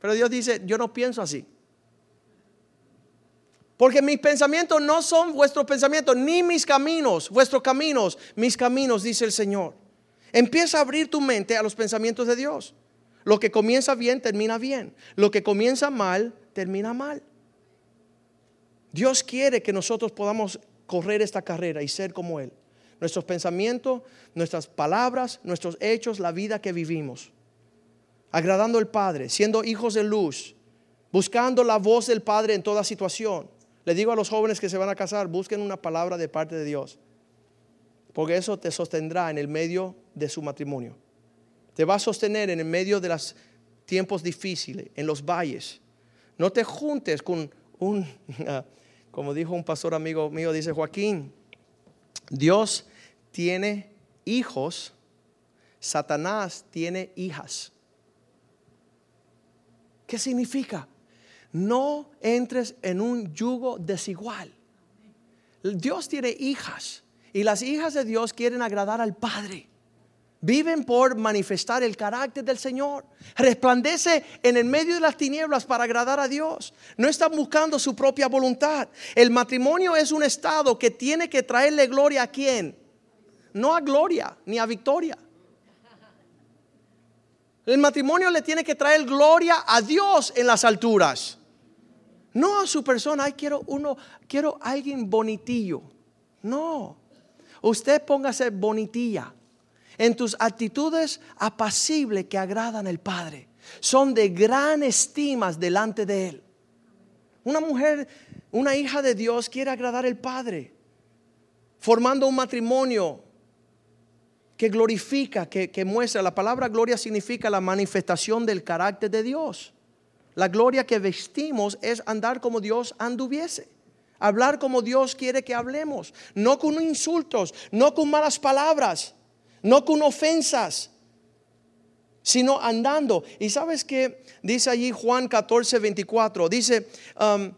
pero Dios dice, yo no pienso así. Porque mis pensamientos no son vuestros pensamientos, ni mis caminos, vuestros caminos, mis caminos, dice el Señor. Empieza a abrir tu mente a los pensamientos de Dios. Lo que comienza bien, termina bien. Lo que comienza mal, termina mal. Dios quiere que nosotros podamos correr esta carrera y ser como Él. Nuestros pensamientos, nuestras palabras, nuestros hechos, la vida que vivimos. Agradando al Padre, siendo hijos de luz, buscando la voz del Padre en toda situación. Le digo a los jóvenes que se van a casar, busquen una palabra de parte de Dios. Porque eso te sostendrá en el medio de su matrimonio. Te va a sostener en el medio de los tiempos difíciles, en los valles. No te juntes con un... Como dijo un pastor amigo mío, dice Joaquín, Dios tiene hijos, Satanás tiene hijas. ¿Qué significa? No entres en un yugo desigual. Dios tiene hijas y las hijas de Dios quieren agradar al Padre. Viven por manifestar el carácter del Señor. Resplandece en el medio de las tinieblas para agradar a Dios. No están buscando su propia voluntad. El matrimonio es un estado que tiene que traerle gloria a quién? No a gloria ni a victoria. El matrimonio le tiene que traer gloria a Dios en las alturas. No a su persona, ay, quiero uno, quiero alguien bonitillo. No. Usted póngase bonitilla en tus actitudes apacibles que agradan al Padre. Son de gran estima delante de Él. Una mujer, una hija de Dios quiere agradar al Padre, formando un matrimonio que glorifica, que, que, muestra. La palabra gloria significa la manifestación del carácter de Dios. La gloria que vestimos es andar como Dios anduviese. Hablar como Dios quiere que hablemos. No con insultos, no con malas palabras no con ofensas, sino andando. Y sabes que dice allí Juan 14, 24, dice, um,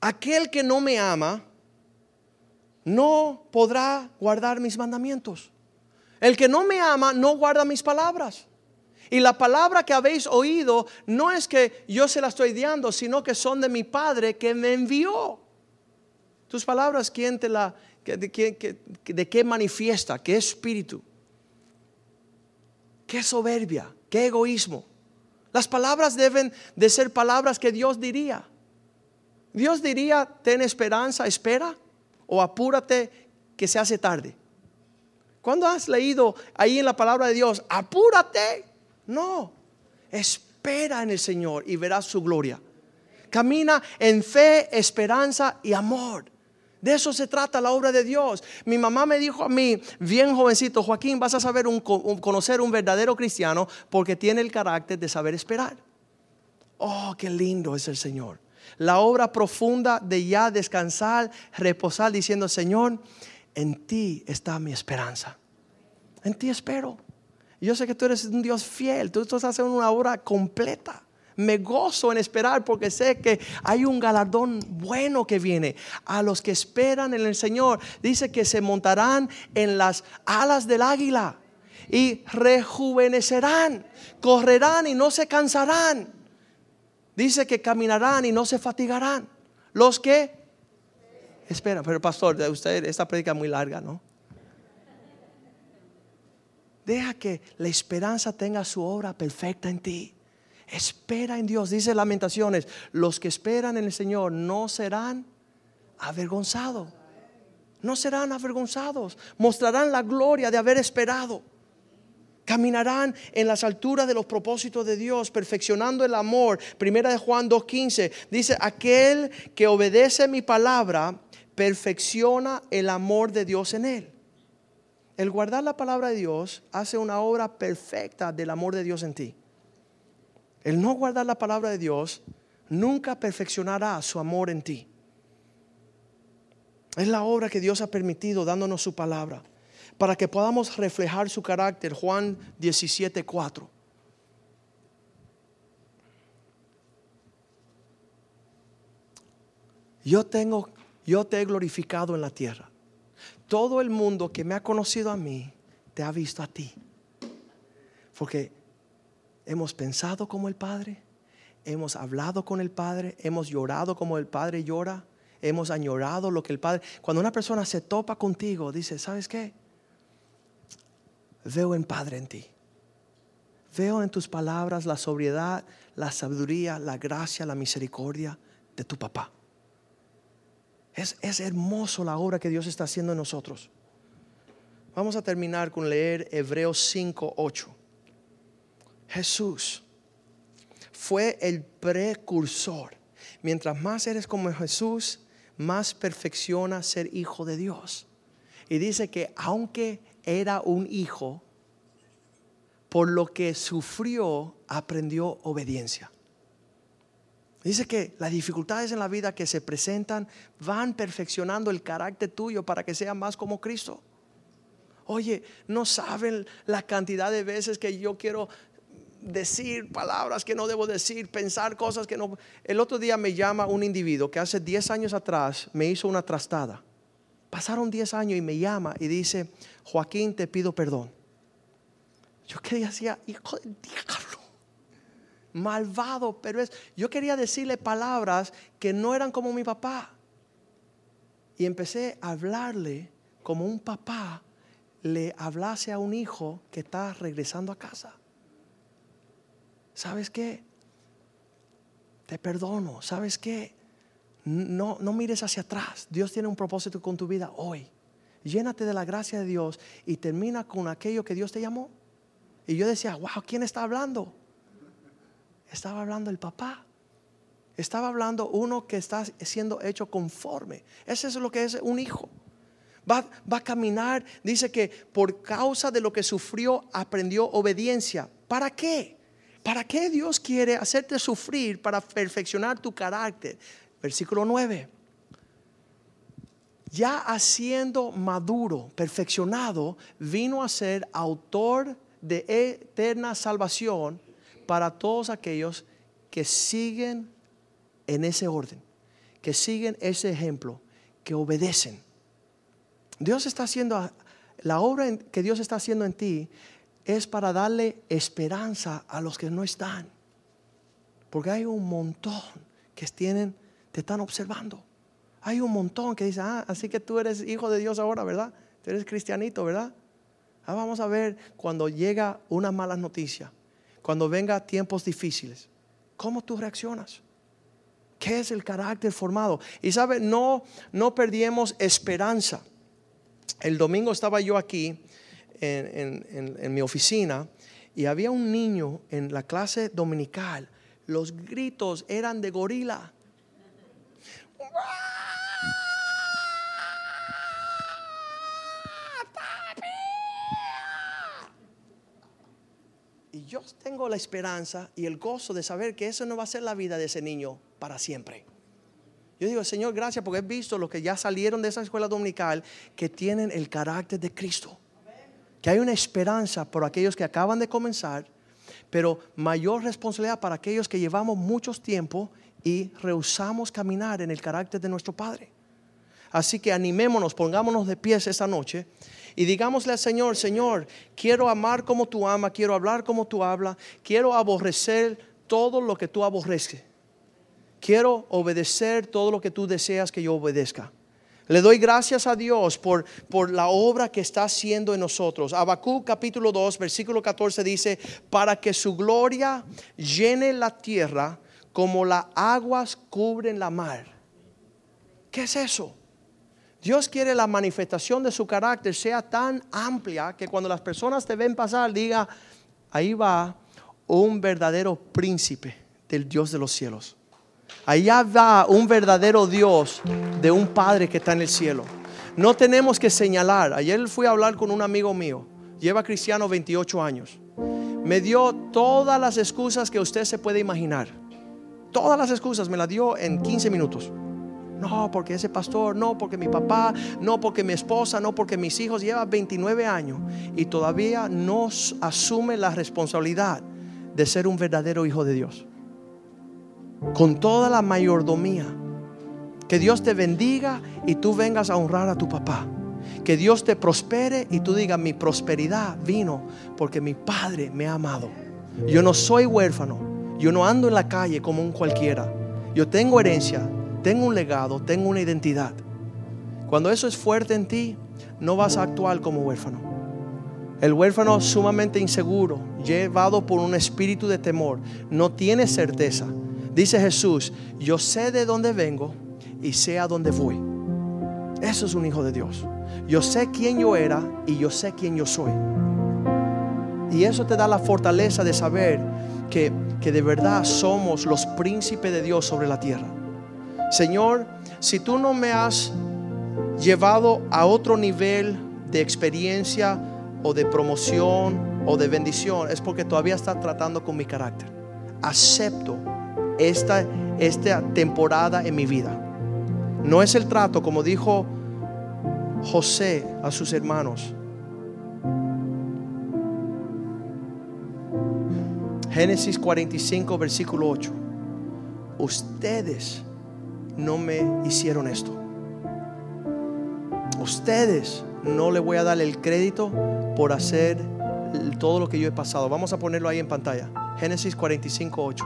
aquel que no me ama no podrá guardar mis mandamientos. El que no me ama no guarda mis palabras. Y la palabra que habéis oído no es que yo se la estoy dando, sino que son de mi Padre que me envió. Tus palabras, ¿quién te la, de, de qué manifiesta? ¿Qué espíritu? ¿Qué soberbia? ¿Qué egoísmo? Las palabras deben de ser palabras que Dios diría. Dios diría, ten esperanza, espera, o apúrate que se hace tarde. ¿Cuándo has leído ahí en la palabra de Dios, apúrate? No, espera en el Señor y verás su gloria. Camina en fe, esperanza y amor. De eso se trata la obra de Dios. Mi mamá me dijo a mí, bien jovencito, Joaquín, vas a saber un, conocer un verdadero cristiano porque tiene el carácter de saber esperar. Oh, qué lindo es el Señor. La obra profunda de ya descansar, reposar, diciendo, Señor, en ti está mi esperanza. En ti espero. Yo sé que tú eres un Dios fiel, tú estás haciendo una obra completa. Me gozo en esperar porque sé que hay un galardón bueno que viene a los que esperan en el Señor. Dice que se montarán en las alas del águila y rejuvenecerán, correrán y no se cansarán. Dice que caminarán y no se fatigarán. Los que esperan, pero pastor, usted esta predica es muy larga, ¿no? Deja que la esperanza tenga su obra perfecta en ti. Espera en Dios. Dice Lamentaciones, los que esperan en el Señor no serán avergonzados. No serán avergonzados. Mostrarán la gloria de haber esperado. Caminarán en las alturas de los propósitos de Dios, perfeccionando el amor. Primera de Juan 2.15 dice, aquel que obedece mi palabra, perfecciona el amor de Dios en él el guardar la palabra de Dios hace una obra perfecta del amor de Dios en ti. El no guardar la palabra de Dios nunca perfeccionará su amor en ti. Es la obra que Dios ha permitido dándonos su palabra para que podamos reflejar su carácter. Juan 17, 4. Yo tengo, yo te he glorificado en la tierra todo el mundo que me ha conocido a mí, te ha visto a ti. Porque hemos pensado como el Padre, hemos hablado con el Padre, hemos llorado como el Padre llora, hemos añorado lo que el Padre... Cuando una persona se topa contigo, dice, ¿sabes qué? Veo en Padre en ti. Veo en tus palabras la sobriedad, la sabiduría, la gracia, la misericordia de tu papá. Es, hermoso la obra que Dios está haciendo en nosotros. Vamos a terminar con leer Hebreos 5, 8. Jesús fue el precursor. Mientras más eres como Jesús, más perfecciona ser hijo de Dios. Y dice que aunque era un hijo, por lo que sufrió, aprendió obediencia. Dice que las dificultades en la vida que se presentan van perfeccionando el carácter tuyo para que sea más como Cristo. Oye, no saben la cantidad de veces que yo quiero decir palabras que no debo decir, pensar cosas que no... El otro día me llama un individuo que hace 10 años atrás me hizo una trastada. Pasaron 10 años y me llama y dice, Joaquín, te pido perdón. Yo que decía, hijo del diablo malvado, pero es, yo quería decirle palabras que no eran como mi papá. Y empecé a hablarle como un papá le hablase a un hijo que está regresando a casa. ¿Sabes qué? Te perdono. ¿Sabes qué? No, no mires hacia atrás. Dios tiene un propósito con tu vida hoy. Llénate de la gracia de Dios y termina con aquello que Dios te llamó. Y yo decía, wow, ¿quién está hablando? Estaba hablando el papá. Estaba hablando uno que está siendo hecho conforme. Ese es lo que es un hijo. Va, va, a caminar, dice que por causa de lo que sufrió aprendió obediencia. ¿Para qué? ¿Para qué Dios quiere hacerte sufrir para perfeccionar tu carácter? Versículo 9. Ya haciendo maduro, perfeccionado, vino a ser autor de eterna salvación para todos aquellos que siguen en ese orden, que siguen ese ejemplo, que obedecen. Dios está haciendo, la obra que Dios está haciendo en ti es para darle esperanza a los que no están. Porque hay un montón que tienen, te están observando. Hay un montón que dicen, ah, así que tú eres hijo de Dios ahora, ¿verdad? Tú eres cristianito, ¿verdad? Ah, vamos a ver cuando llega una mala noticia, cuando venga tiempos difíciles, ¿cómo tú reaccionas? ¿Qué es el carácter formado? Y sabe, no, no perdimos esperanza. El domingo estaba yo aquí en, mi oficina y había un niño en la clase dominical. Los gritos eran de gorila. Y yo tengo la esperanza y el gozo de saber que eso no va a ser la vida de ese niño para siempre. Yo digo, Señor, gracias porque he visto los que ya salieron de esa escuela dominical que tienen el carácter de Cristo que hay una esperanza por aquellos que acaban de comenzar, pero mayor responsabilidad para aquellos que llevamos mucho tiempo y rehusamos caminar en el carácter de nuestro Padre. Así que animémonos, pongámonos de pies esta noche y digámosle al Señor, Señor, quiero amar como tú amas, quiero hablar como tú hablas, quiero aborrecer todo lo que tú aborreces. Quiero obedecer todo lo que tú deseas que yo obedezca. Le doy gracias a Dios por, por la obra que está haciendo en nosotros. Habacuc capítulo 2, versículo 14 dice, para que su gloria llene la tierra como las aguas cubren la mar. ¿Qué es eso? Dios quiere la manifestación de su carácter sea tan amplia que cuando las personas te ven pasar diga, ahí va un verdadero príncipe del Dios de los cielos. Allá va un verdadero Dios de un Padre que está en el cielo. No tenemos que señalar. Ayer fui a hablar con un amigo mío, lleva cristiano 28 años. Me dio todas las excusas que usted se puede imaginar. Todas las excusas me las dio en 15 minutos. No, porque ese pastor, no, porque mi papá, no, porque mi esposa, no, porque mis hijos lleva 29 años y todavía no asume la responsabilidad de ser un verdadero hijo de Dios con toda la mayordomía. Que Dios te bendiga y tú vengas a honrar a tu papá. Que Dios te prospere y tú digas, mi prosperidad vino porque mi Padre me ha amado. Yo no soy huérfano, yo no ando en la calle como un cualquiera. Yo tengo herencia, tengo un legado, tengo una identidad. Cuando eso es fuerte en ti, no vas a actuar como huérfano. El huérfano sumamente inseguro, llevado por un espíritu de temor, no tiene certeza Dice Jesús, yo sé de dónde vengo y sé a dónde voy. Eso es un hijo de Dios. Yo sé quién yo era y yo sé quién yo soy. Y eso te da la fortaleza de saber que, que de verdad somos los príncipes de Dios sobre la tierra. Señor, si tú no me has llevado a otro nivel de experiencia o de promoción o de bendición, es porque todavía estás tratando con mi carácter. Acepto esta, esta temporada en mi vida. No es el trato, como dijo José a sus hermanos. Génesis 45, versículo 8. Ustedes no me hicieron esto. Ustedes no le voy a dar el crédito por hacer todo lo que yo he pasado. Vamos a ponerlo ahí en pantalla. Génesis 45, 8.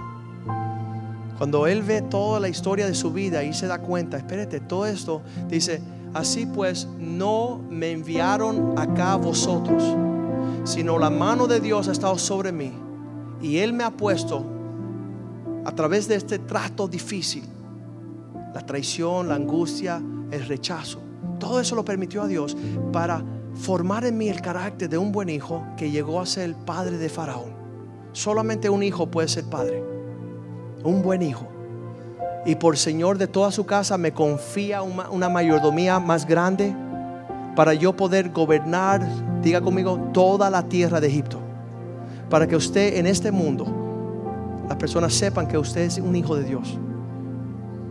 Cuando él ve toda la historia de su vida y se da cuenta, espérate, todo esto, dice, así pues no me enviaron acá vosotros, sino la mano de Dios ha estado sobre mí y Él me ha puesto a través de este trato difícil, la traición, la angustia, el rechazo. Todo eso lo permitió a Dios para formar en mí el carácter de un buen hijo que llegó a ser el padre de Faraón. Solamente un hijo puede ser padre un buen hijo. Y por Señor de toda su casa me confía una, mayordomía más grande para yo poder gobernar, diga conmigo, toda la tierra de Egipto. Para que usted en este mundo, las personas sepan que usted es un hijo de Dios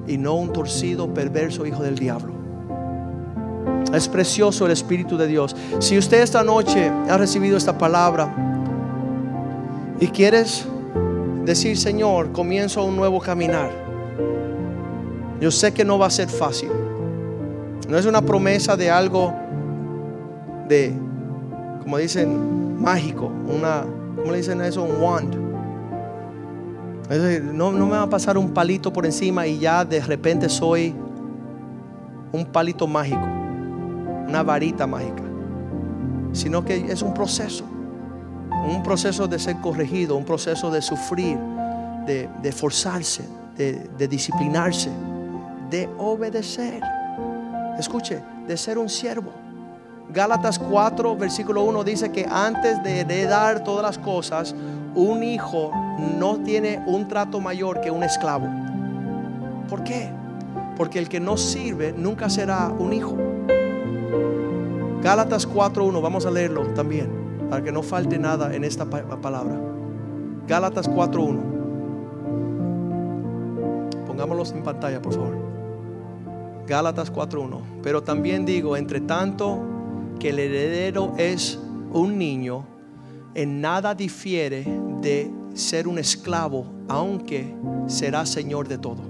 y no un torcido, perverso hijo del diablo. Es precioso el Espíritu de Dios. Si usted esta noche ha recibido esta palabra y quieres decir, Señor, comienzo un nuevo caminar. Yo sé que no va a ser fácil. No es una promesa de algo de, como dicen, mágico. Una, ¿cómo le dicen eso? Un wand. No, no me va a pasar un palito por encima y ya de repente soy un palito mágico, una varita mágica. Sino que es un proceso. Un proceso de ser corregido, un proceso de sufrir, de, forzarse, de, de disciplinarse, de obedecer. Escuche, de ser un siervo. Gálatas 4, versículo 1 dice que antes de heredar todas las cosas, un hijo no tiene un trato mayor que un esclavo. ¿Por qué? Porque el que no sirve nunca será un hijo. Gálatas 4.1, vamos a leerlo también, para que no falte nada en esta palabra. Gálatas 4.1. Pongámoslos en pantalla, por favor. Gálatas 4.1. Pero también digo, entre tanto que el heredero es un niño, en nada difiere de ser un esclavo, aunque será señor de todo.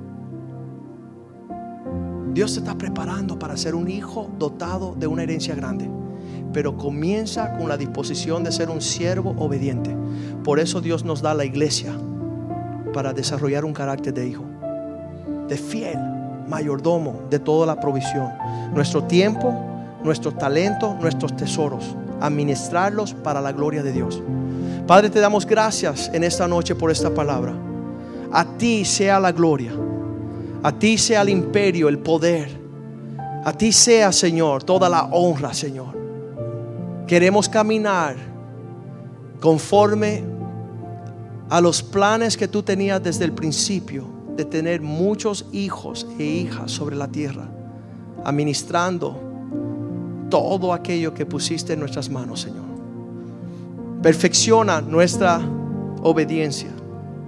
Dios te está preparando para ser un hijo dotado de una herencia grande. Pero comienza con la disposición de ser un siervo obediente. Por eso Dios nos da la iglesia para desarrollar un carácter de hijo, de fiel, mayordomo de toda la provisión. Nuestro tiempo, nuestros talentos, nuestros tesoros, administrarlos para la gloria de Dios. Padre, te damos gracias en esta noche por esta palabra. A ti sea la gloria. A ti sea el imperio, el poder. A ti sea, Señor, toda la honra, Señor. Queremos caminar conforme a los planes que tú tenías desde el principio de tener muchos hijos e hijas sobre la tierra, administrando todo aquello que pusiste en nuestras manos, Señor. Perfecciona nuestra obediencia,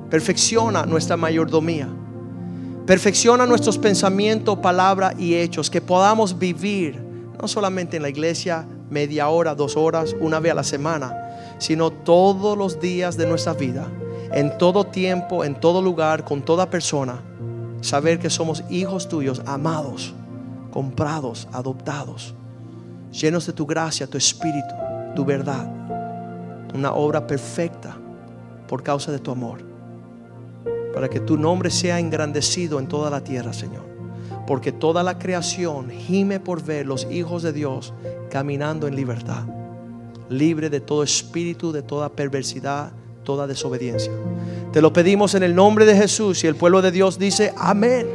perfecciona nuestra mayordomía Perfecciona nuestros pensamientos, palabra y hechos, que podamos vivir no solamente en la iglesia media hora, dos horas, una vez a la semana, sino todos los días de nuestra vida, en todo tiempo, en todo lugar, con toda persona. Saber que somos hijos tuyos, amados, comprados, adoptados, llenos de tu gracia, tu espíritu, tu verdad. Una obra perfecta por causa de tu amor para que tu nombre sea engrandecido en toda la tierra, Señor. Porque toda la creación gime por ver los hijos de Dios caminando en libertad, libre de todo espíritu, de toda perversidad, toda desobediencia. Te lo pedimos en el nombre de Jesús y el pueblo de Dios dice amén.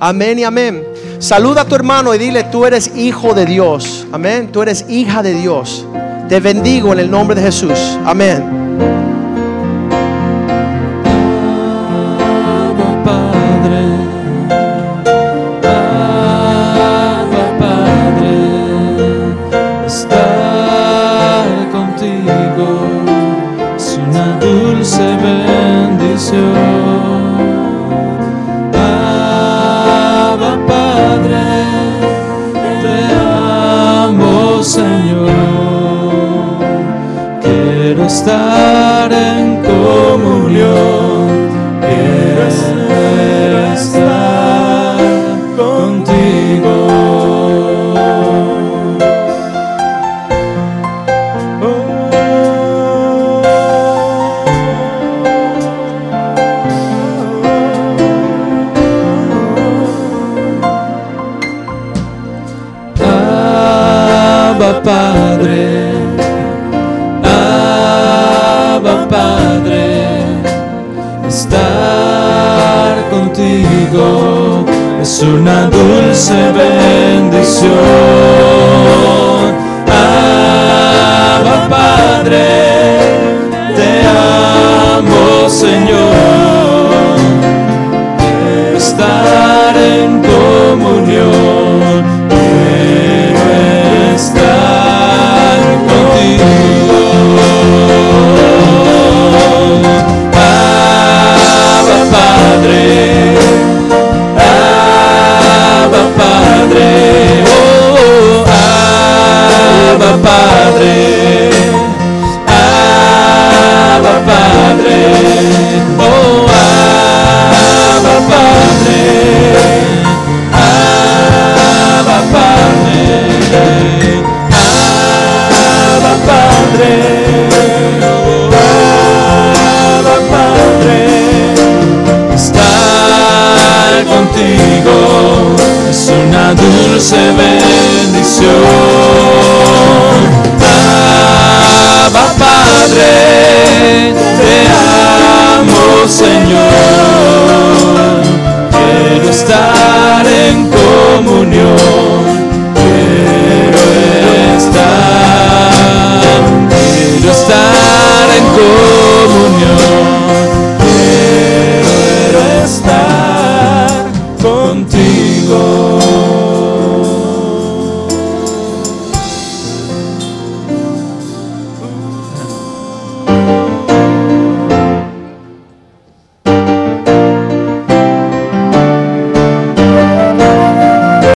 Amén y amén. Saluda a tu hermano y dile, tú eres hijo de Dios. Amén. Tú eres hija de Dios. Te bendigo en el nombre de Jesús. Amén. Bendición.